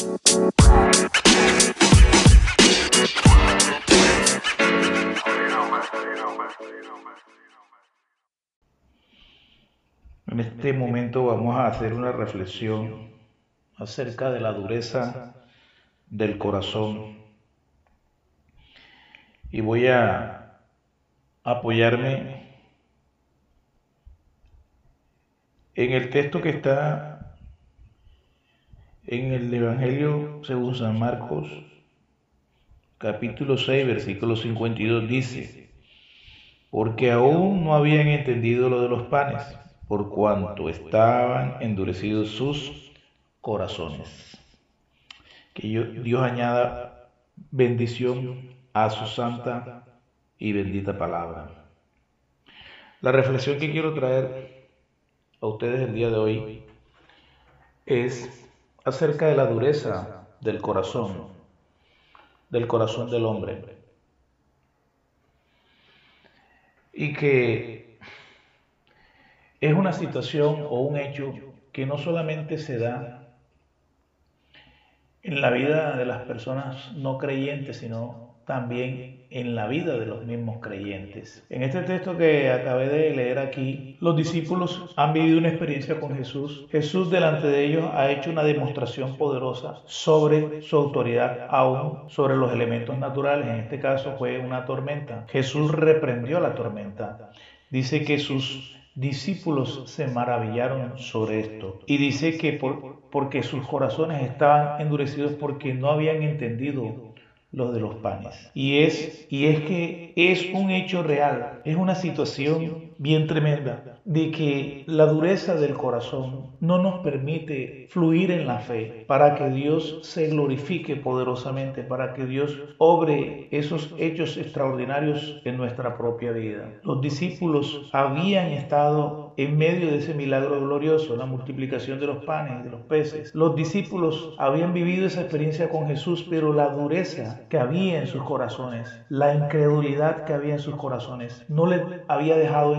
En este momento vamos a hacer una reflexión acerca de la dureza del corazón. Y voy a apoyarme en el texto que está en el Evangelio según San Marcos, capítulo 6, versículo 52, dice, porque aún no habían entendido lo de los panes por cuanto estaban endurecidos sus corazones. Que Dios añada bendición a su santa y bendita palabra. La reflexión que quiero traer a ustedes el día de hoy es acerca de la dureza del corazón, del corazón del hombre. Y que es una situación o un hecho que no solamente se da en la vida de las personas no creyentes, sino también en la vida de los mismos creyentes. En este texto que acabé de leer aquí, los discípulos han vivido una experiencia con Jesús. Jesús delante de ellos ha hecho una demostración poderosa sobre su autoridad aún sobre los elementos naturales. En este caso fue una tormenta. Jesús reprendió la tormenta. Dice que sus discípulos se maravillaron sobre esto. Y dice que por, porque sus corazones estaban endurecidos porque no habían entendido lo de los panes. Y es, y es que es un hecho real, es una situación bien tremenda de que la dureza del corazón no nos permite fluir en la fe para que Dios se glorifique poderosamente, para que Dios obre esos hechos extraordinarios en nuestra propia vida. Los discípulos habían estado en medio de ese milagro glorioso, la multiplicación de los panes y de los peces. Los discípulos habían vivido esa experiencia con Jesús, pero la dureza que había en sus corazones, la incredulidad que había en sus corazones, no les había dejado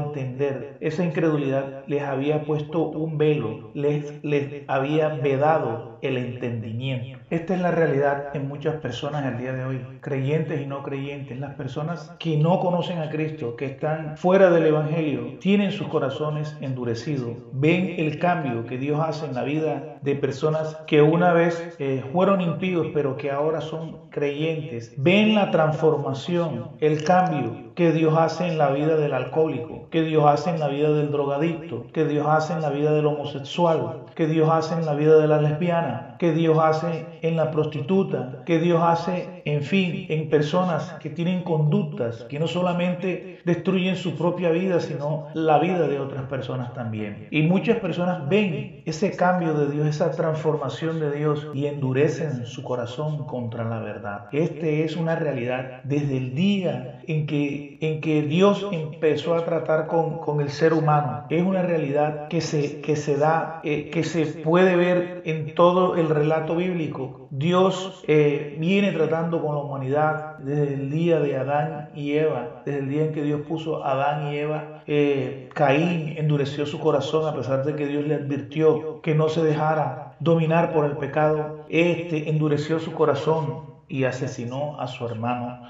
Esa incredulidad les había puesto un velo, les, les había vedado el entendimiento. Esta es la realidad en muchas personas el día de hoy, creyentes y no creyentes. Las personas que no conocen a Cristo, que están fuera del Evangelio, tienen sus corazones endurecidos. Ven el cambio que Dios hace en la vida de personas que una vez eh, fueron impíos, pero que ahora son creyentes. Ven la transformación, el cambio que Dios hace en la vida del alcohólico, que Dios hace en la vida del drogadicto, que Dios hace en la vida del homosexual, que Dios hace en la vida de la lesbiana, que Dios hace en la prostituta, que Dios hace, en fin, en personas que tienen conductas que no solamente destruyen su propia vida, sino la vida de otras personas también. Y muchas personas ven ese cambio de Dios, esa transformación de Dios y endurecen su corazón contra la verdad. Este es una realidad desde el día en que, en que Dios empezó a tratar con, con el ser humano. Es una realidad que se, que se da, eh, que se puede ver en todo el relato bíblico. Dios eh, viene tratando con la humanidad desde el día de Adán y Eva, desde el día en que Dios puso a Adán y Eva. Eh, Caín endureció su corazón a pesar de que Dios le advirtió que no se dejara dominar por el pecado. Este endureció su corazón y asesinó a su hermano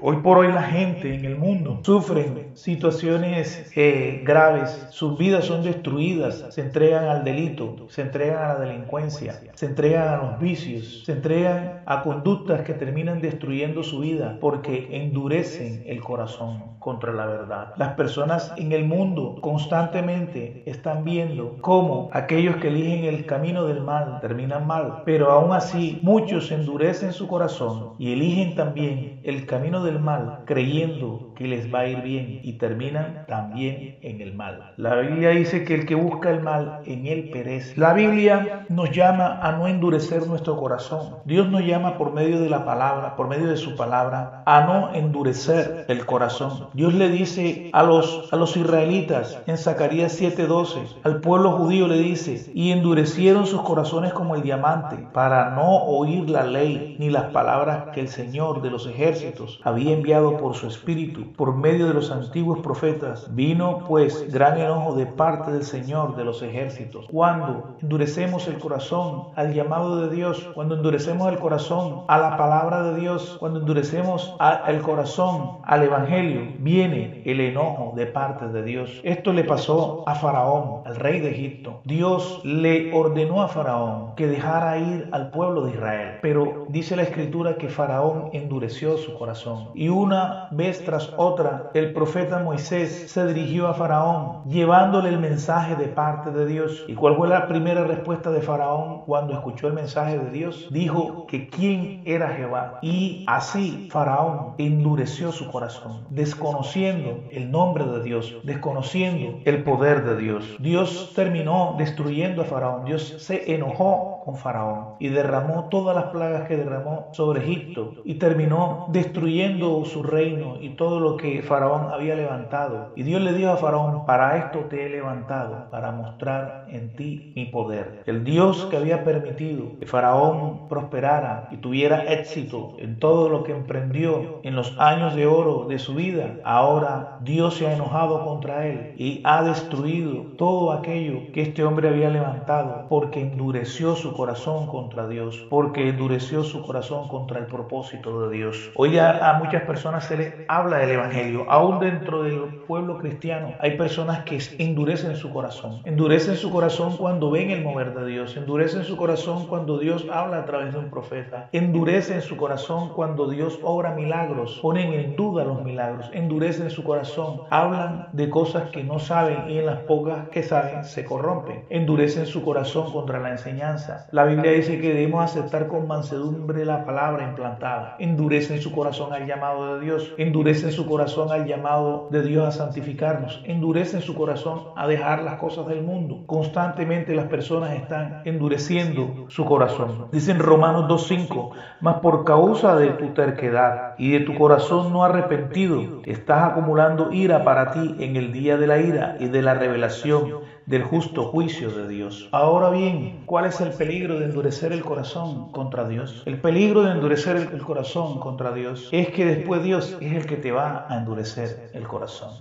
Hoy por hoy la gente en el mundo sufre situaciones eh, graves, sus vidas son destruidas, se entregan al delito, se entregan a la delincuencia, se entregan a los vicios, se entregan a conductas que terminan destruyendo su vida porque endurecen el corazón contra la verdad. Las personas en el mundo constantemente están viendo cómo aquellos que eligen el camino del mal terminan mal, pero aún así muchos endurecen su corazón y eligen también el camino del mal creyendo que les va a ir bien y terminan también en el mal. La Biblia dice que el que busca el mal en él perece. La Biblia nos llama a no endurecer nuestro corazón. Dios nos llama por medio de la palabra, por medio de su palabra, a no endurecer el corazón. Dios le dice a los, a los israelitas en Zacarías 7:12, al pueblo judío le dice, y endurecieron sus corazones como el diamante para no oír la ley ni las palabras que el Señor de los ejércitos había enviado por su espíritu por medio de los antiguos profetas. Vino pues gran enojo de parte del Señor de los ejércitos. Cuando endurecemos el corazón al llamado de Dios, cuando endurecemos el corazón a la palabra de Dios, cuando endurecemos el corazón al Evangelio, viene el enojo de parte de Dios. Esto le pasó a Faraón, al rey de Egipto. Dios le ordenó a Faraón que dejara ir al pueblo de Israel, pero dice la escritura que Faraón endureció su corazón. Y una vez tras otra, el profeta Moisés se dirigió a Faraón llevándole el mensaje de parte de Dios. ¿Y cuál fue la primera respuesta de Faraón cuando escuchó el mensaje de Dios? Dijo que quién era Jehová. Y así Faraón endureció su corazón, desconociendo el nombre de Dios, desconociendo el poder de Dios. Dios terminó destruyendo a Faraón. Dios se enojó con Faraón y derramó todas las plagas que derramó sobre Egipto y terminó destruyendo su reino y todo lo que Faraón había levantado. Y Dios le dijo a Faraón, para esto te he levantado, para mostrar en ti mi poder. El Dios que había permitido que Faraón prosperara y tuviera éxito en todo lo que emprendió en los años de oro de su vida, ahora Dios se ha enojado contra él y ha destruido todo aquello que este hombre había levantado porque endureció su corazón contra Dios, porque endureció su corazón contra el propósito de Dios. Hoy a, a muchas personas se les habla del Evangelio, aún dentro del pueblo cristiano hay personas que endurecen su corazón, endurecen su corazón cuando ven el mover de Dios, endurecen su corazón cuando Dios habla a través de un profeta, endurecen su corazón cuando Dios obra milagros, ponen en duda los milagros, endurecen su corazón, hablan de cosas que no saben y en las pocas que saben se corrompen, endurecen su corazón contra la enseñanza. La Biblia dice que debemos aceptar con mansedumbre la palabra implantada, endurecen su corazón al llamado de Dios, endurecen su corazón al llamado de Dios a santificarnos, endurecen su corazón a dejar las cosas del mundo. Constantemente las personas están endureciendo su corazón. Dicen Romanos 2.5, mas por causa de tu terquedad y de tu corazón no arrepentido, estás acumulando ira para ti en el día de la ira y de la revelación del justo juicio de Dios. Ahora bien, ¿cuál es el peligro de endurecer el corazón contra Dios? El peligro de endurecer el corazón contra Dios es que después Dios es el que te va a endurecer el corazón.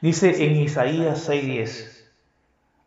Dice en Isaías 6:10,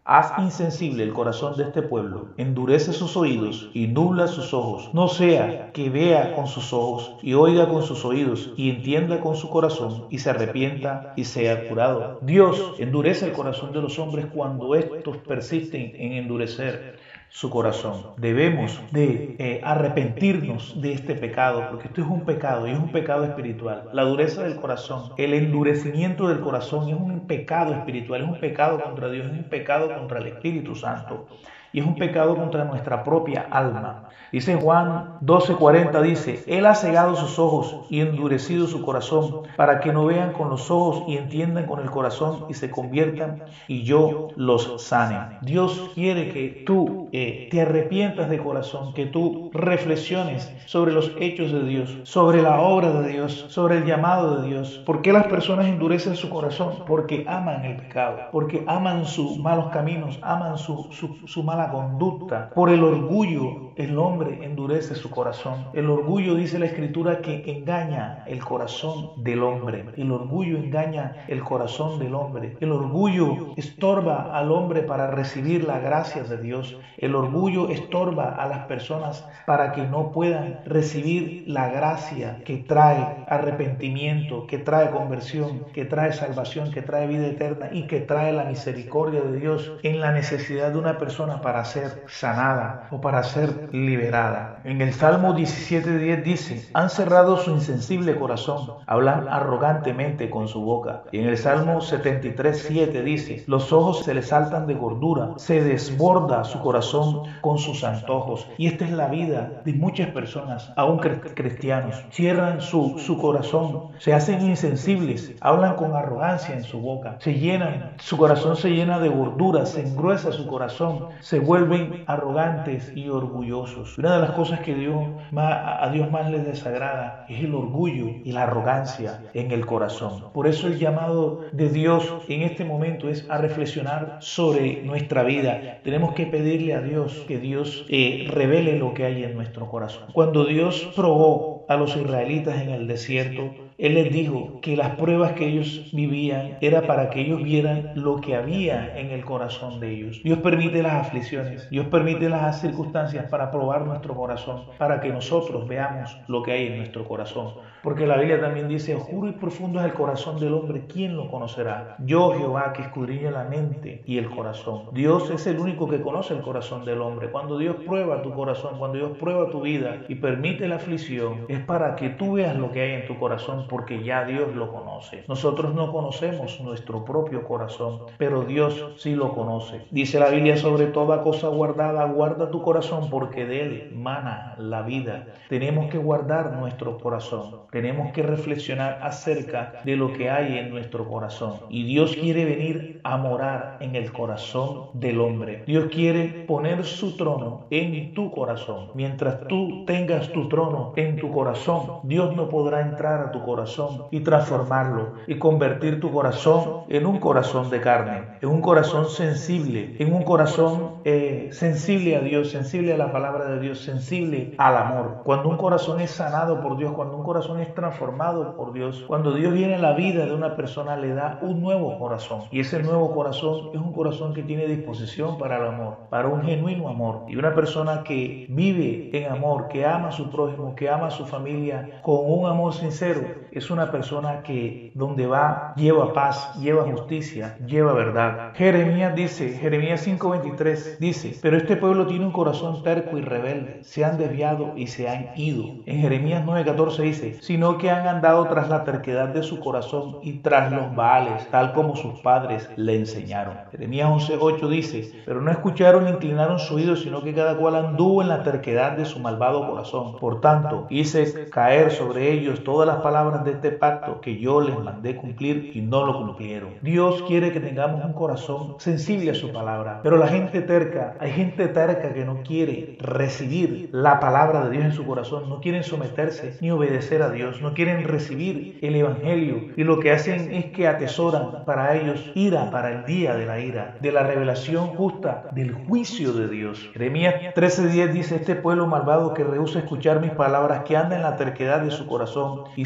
Haz insensible el corazón de este pueblo, endurece sus oídos y nubla sus ojos, no sea que vea con sus ojos y oiga con sus oídos y entienda con su corazón y se arrepienta y sea curado. Dios endurece el corazón de los hombres cuando estos persisten en endurecer su corazón. Debemos de eh, arrepentirnos de este pecado, porque esto es un pecado y es un pecado espiritual. La dureza del corazón, el endurecimiento del corazón es un pecado espiritual, es un pecado contra Dios, es un pecado contra el Espíritu Santo y es un pecado contra nuestra propia alma. Dice Juan 12:40, dice, Él ha cegado sus ojos y endurecido su corazón para que no vean con los ojos y entiendan con el corazón y se conviertan y yo los sane. Dios quiere que tú eh, te arrepientas de corazón, que tú reflexiones sobre los hechos de Dios, sobre la obra de Dios, sobre el llamado de Dios. ¿Por qué las personas endurecen su corazón? Porque aman el pecado, porque aman sus malos caminos, aman su, su, su mala conducta. Por el orgullo, el hombre endurece su corazón. El orgullo dice la escritura que engaña el corazón del hombre. El orgullo engaña el corazón del hombre. El orgullo estorba al hombre para recibir la gracia de Dios. El orgullo estorba a las personas para que no puedan recibir la gracia que trae arrepentimiento, que trae conversión, que trae salvación, que trae vida eterna y que trae la misericordia de Dios en la necesidad de una persona para ser sanada o para ser liberada en el Salmo 17.10 dice, han cerrado su insensible corazón, hablan arrogantemente con su boca. Y en el Salmo 73.7 dice, los ojos se les saltan de gordura, se desborda su corazón con sus antojos. Y esta es la vida de muchas personas, aún cristianos. Cierran su, corazón, se hacen insensibles, hablan con arrogancia en su boca, se llenan, su corazón se llena de gordura, se engruesa su corazón, se vuelven arrogantes y orgullosos Una de las cosas que a Dios más le desagrada es el orgullo y la arrogancia en el corazón. Por eso el llamado de Dios en este momento es a reflexionar sobre nuestra vida. Tenemos que pedirle a Dios que Dios eh, revele lo que hay en nuestro corazón. Cuando Dios probó a los israelitas en el desierto, él les dijo que las pruebas que ellos vivían era para que ellos vieran lo que había en el corazón de ellos. Dios permite las aflicciones, Dios permite las circunstancias para probar nuestro corazón, para que nosotros veamos lo que hay en nuestro corazón. Porque la Biblia también dice, oscuro y profundo es el corazón del hombre, ¿quién lo conocerá? Yo, Jehová, que escudriña la mente y el corazón. Dios es el único que conoce el corazón del hombre. Cuando Dios prueba tu corazón, cuando Dios prueba tu vida y permite la aflicción, es para que tú veas lo que hay en tu corazón porque ya Dios lo conoce. Nosotros no conocemos nuestro propio corazón, pero Dios sí lo conoce. Dice la Biblia sobre toda cosa guardada, guarda tu corazón porque de él mana la vida. Tenemos que guardar nuestro corazón. Tenemos que reflexionar acerca de lo que hay en nuestro corazón. Y Dios quiere venir a morar en el corazón del hombre. Dios quiere poner su trono en tu corazón. Mientras tú tengas tu trono en tu corazón, Dios no podrá entrar a tu corazón y transformarlo y convertir tu corazón en un corazón de carne, en un corazón sensible, en un corazón eh, sensible a Dios, sensible a la palabra de Dios, sensible al amor. Cuando un corazón es sanado por Dios, cuando un corazón es transformado por Dios, cuando Dios viene a la vida de una persona, le da un nuevo corazón. Y ese nuevo corazón es un corazón que tiene disposición para el amor, para un genuino amor. Y una persona que vive en amor, que ama a su prójimo, que ama a su familia, con un amor sincero, es una persona que donde va lleva paz, lleva justicia, lleva verdad. Jeremías dice, Jeremías 5:23 dice, pero este pueblo tiene un corazón terco y rebelde, se han desviado y se han ido. En Jeremías 9:14 dice, sino que han andado tras la terquedad de su corazón y tras los baales, tal como sus padres le enseñaron. Jeremías 11:8 dice, pero no escucharon ni inclinaron su oído, sino que cada cual anduvo en la terquedad de su malvado corazón. Por tanto, hice caer sobre ellos todas las palabras de este pacto que yo les mandé cumplir y no lo cumplieron. Dios quiere que tengamos un corazón sensible a su palabra, pero la gente terca, hay gente terca que no quiere recibir la palabra de Dios en su corazón, no quieren someterse ni obedecer a Dios, no quieren recibir el Evangelio y lo que hacen es que atesoran para ellos ira para el día de la ira, de la revelación justa, del juicio de Dios. Jeremías 13:10 dice, este pueblo malvado que rehúsa escuchar mis palabras, que anda en la terquedad de su corazón y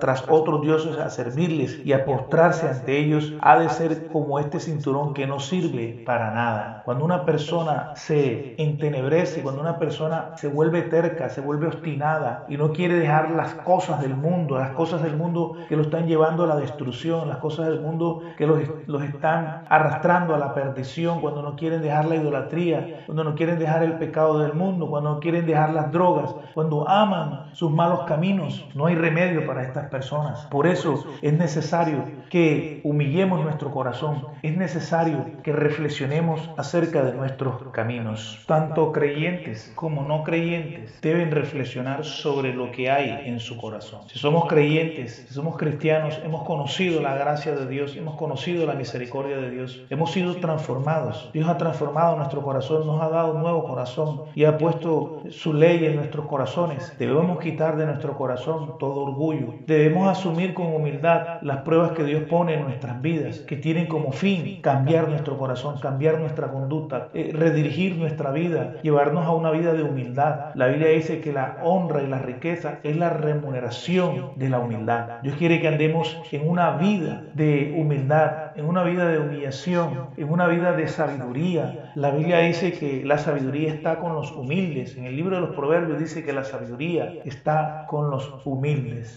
tras otros dioses a servirles y a postrarse ante ellos, ha de ser como este cinturón que no sirve para nada. Cuando una persona se entenebrece, cuando una persona se vuelve terca, se vuelve obstinada y no quiere dejar las cosas del mundo, las cosas del mundo que lo están llevando a la destrucción, las cosas del mundo que los, los están arrastrando a la perdición, cuando no quieren dejar la idolatría, cuando no quieren dejar el pecado del mundo, cuando no quieren dejar las drogas, cuando aman sus malos caminos, no hay remedio para estas personas. Por eso es necesario que humillemos nuestro corazón, es necesario que reflexionemos acerca de nuestros caminos. Tanto creyentes como no creyentes deben reflexionar sobre lo que hay en su corazón. Si somos creyentes, si somos cristianos, hemos conocido la gracia de Dios, hemos conocido la misericordia de Dios, hemos sido transformados. Dios ha transformado nuestro corazón, nos ha dado un nuevo corazón y ha puesto su ley en nuestros corazones. Debemos quitar de nuestro corazón todo orgullo, Debemos asumir con humildad las pruebas que Dios pone en nuestras vidas, que tienen como fin cambiar nuestro corazón, cambiar nuestra conducta, eh, redirigir nuestra vida, llevarnos a una vida de humildad. La Biblia dice que la honra y la riqueza es la remuneración de la humildad. Dios quiere que andemos en una vida de humildad, en una vida de humillación, en una vida de sabiduría. La Biblia dice que la sabiduría está con los humildes. En el libro de los Proverbios dice que la sabiduría está con los humildes.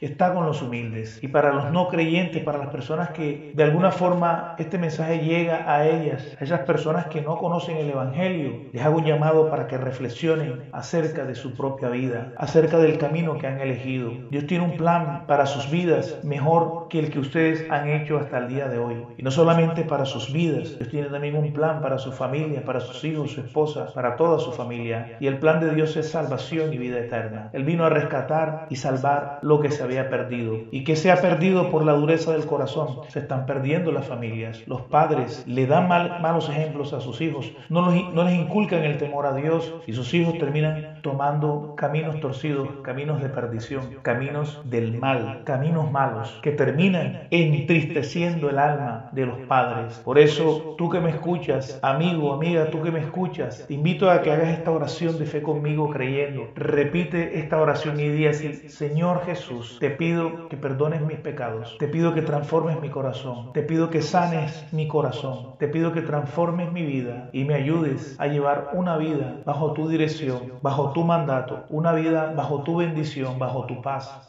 Está con los humildes. Y para los no creyentes, para las personas que de alguna forma este mensaje llega a ellas, a esas personas que no conocen el Evangelio, les hago un llamado para que reflexionen acerca de su propia vida, acerca del camino que han elegido. Dios tiene un plan para sus vidas mejor que el que ustedes han hecho hasta el día de hoy. Y no solamente para sus vidas, Dios tiene también un plan para su familia, para sus hijos, su esposa, para toda su familia. Y el plan de Dios es salvación y vida eterna. Él vino a rescatar y salvar lo que se había perdido. Y que se ha perdido por la dureza del corazón. Se están perdiendo las familias. Los padres le dan malos ejemplos a sus hijos. No, no les inculcan el temor a Dios y sus hijos terminan tomando caminos torcidos, caminos de perdición, caminos del mal, caminos malos que terminan entristeciendo el alma de los padres. Por eso, tú que me escuchas, amigo, amiga, tú que me escuchas, te invito a que hagas esta oración de fe conmigo creyendo. Repite esta oración y di así, Señor Jesús, te pido que perdones mis pecados, te pido que transformes mi corazón, te pido que sanes mi corazón, te pido que transformes mi vida y me ayudes a llevar una vida bajo tu dirección, bajo tu mandato, una vida bajo tu bendición, bajo tu paz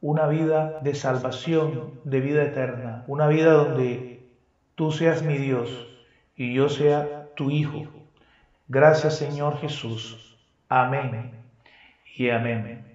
una vida de salvación, de vida eterna, una vida donde tú seas mi Dios y yo sea tu Hijo. Gracias Señor Jesús. Amén y amén.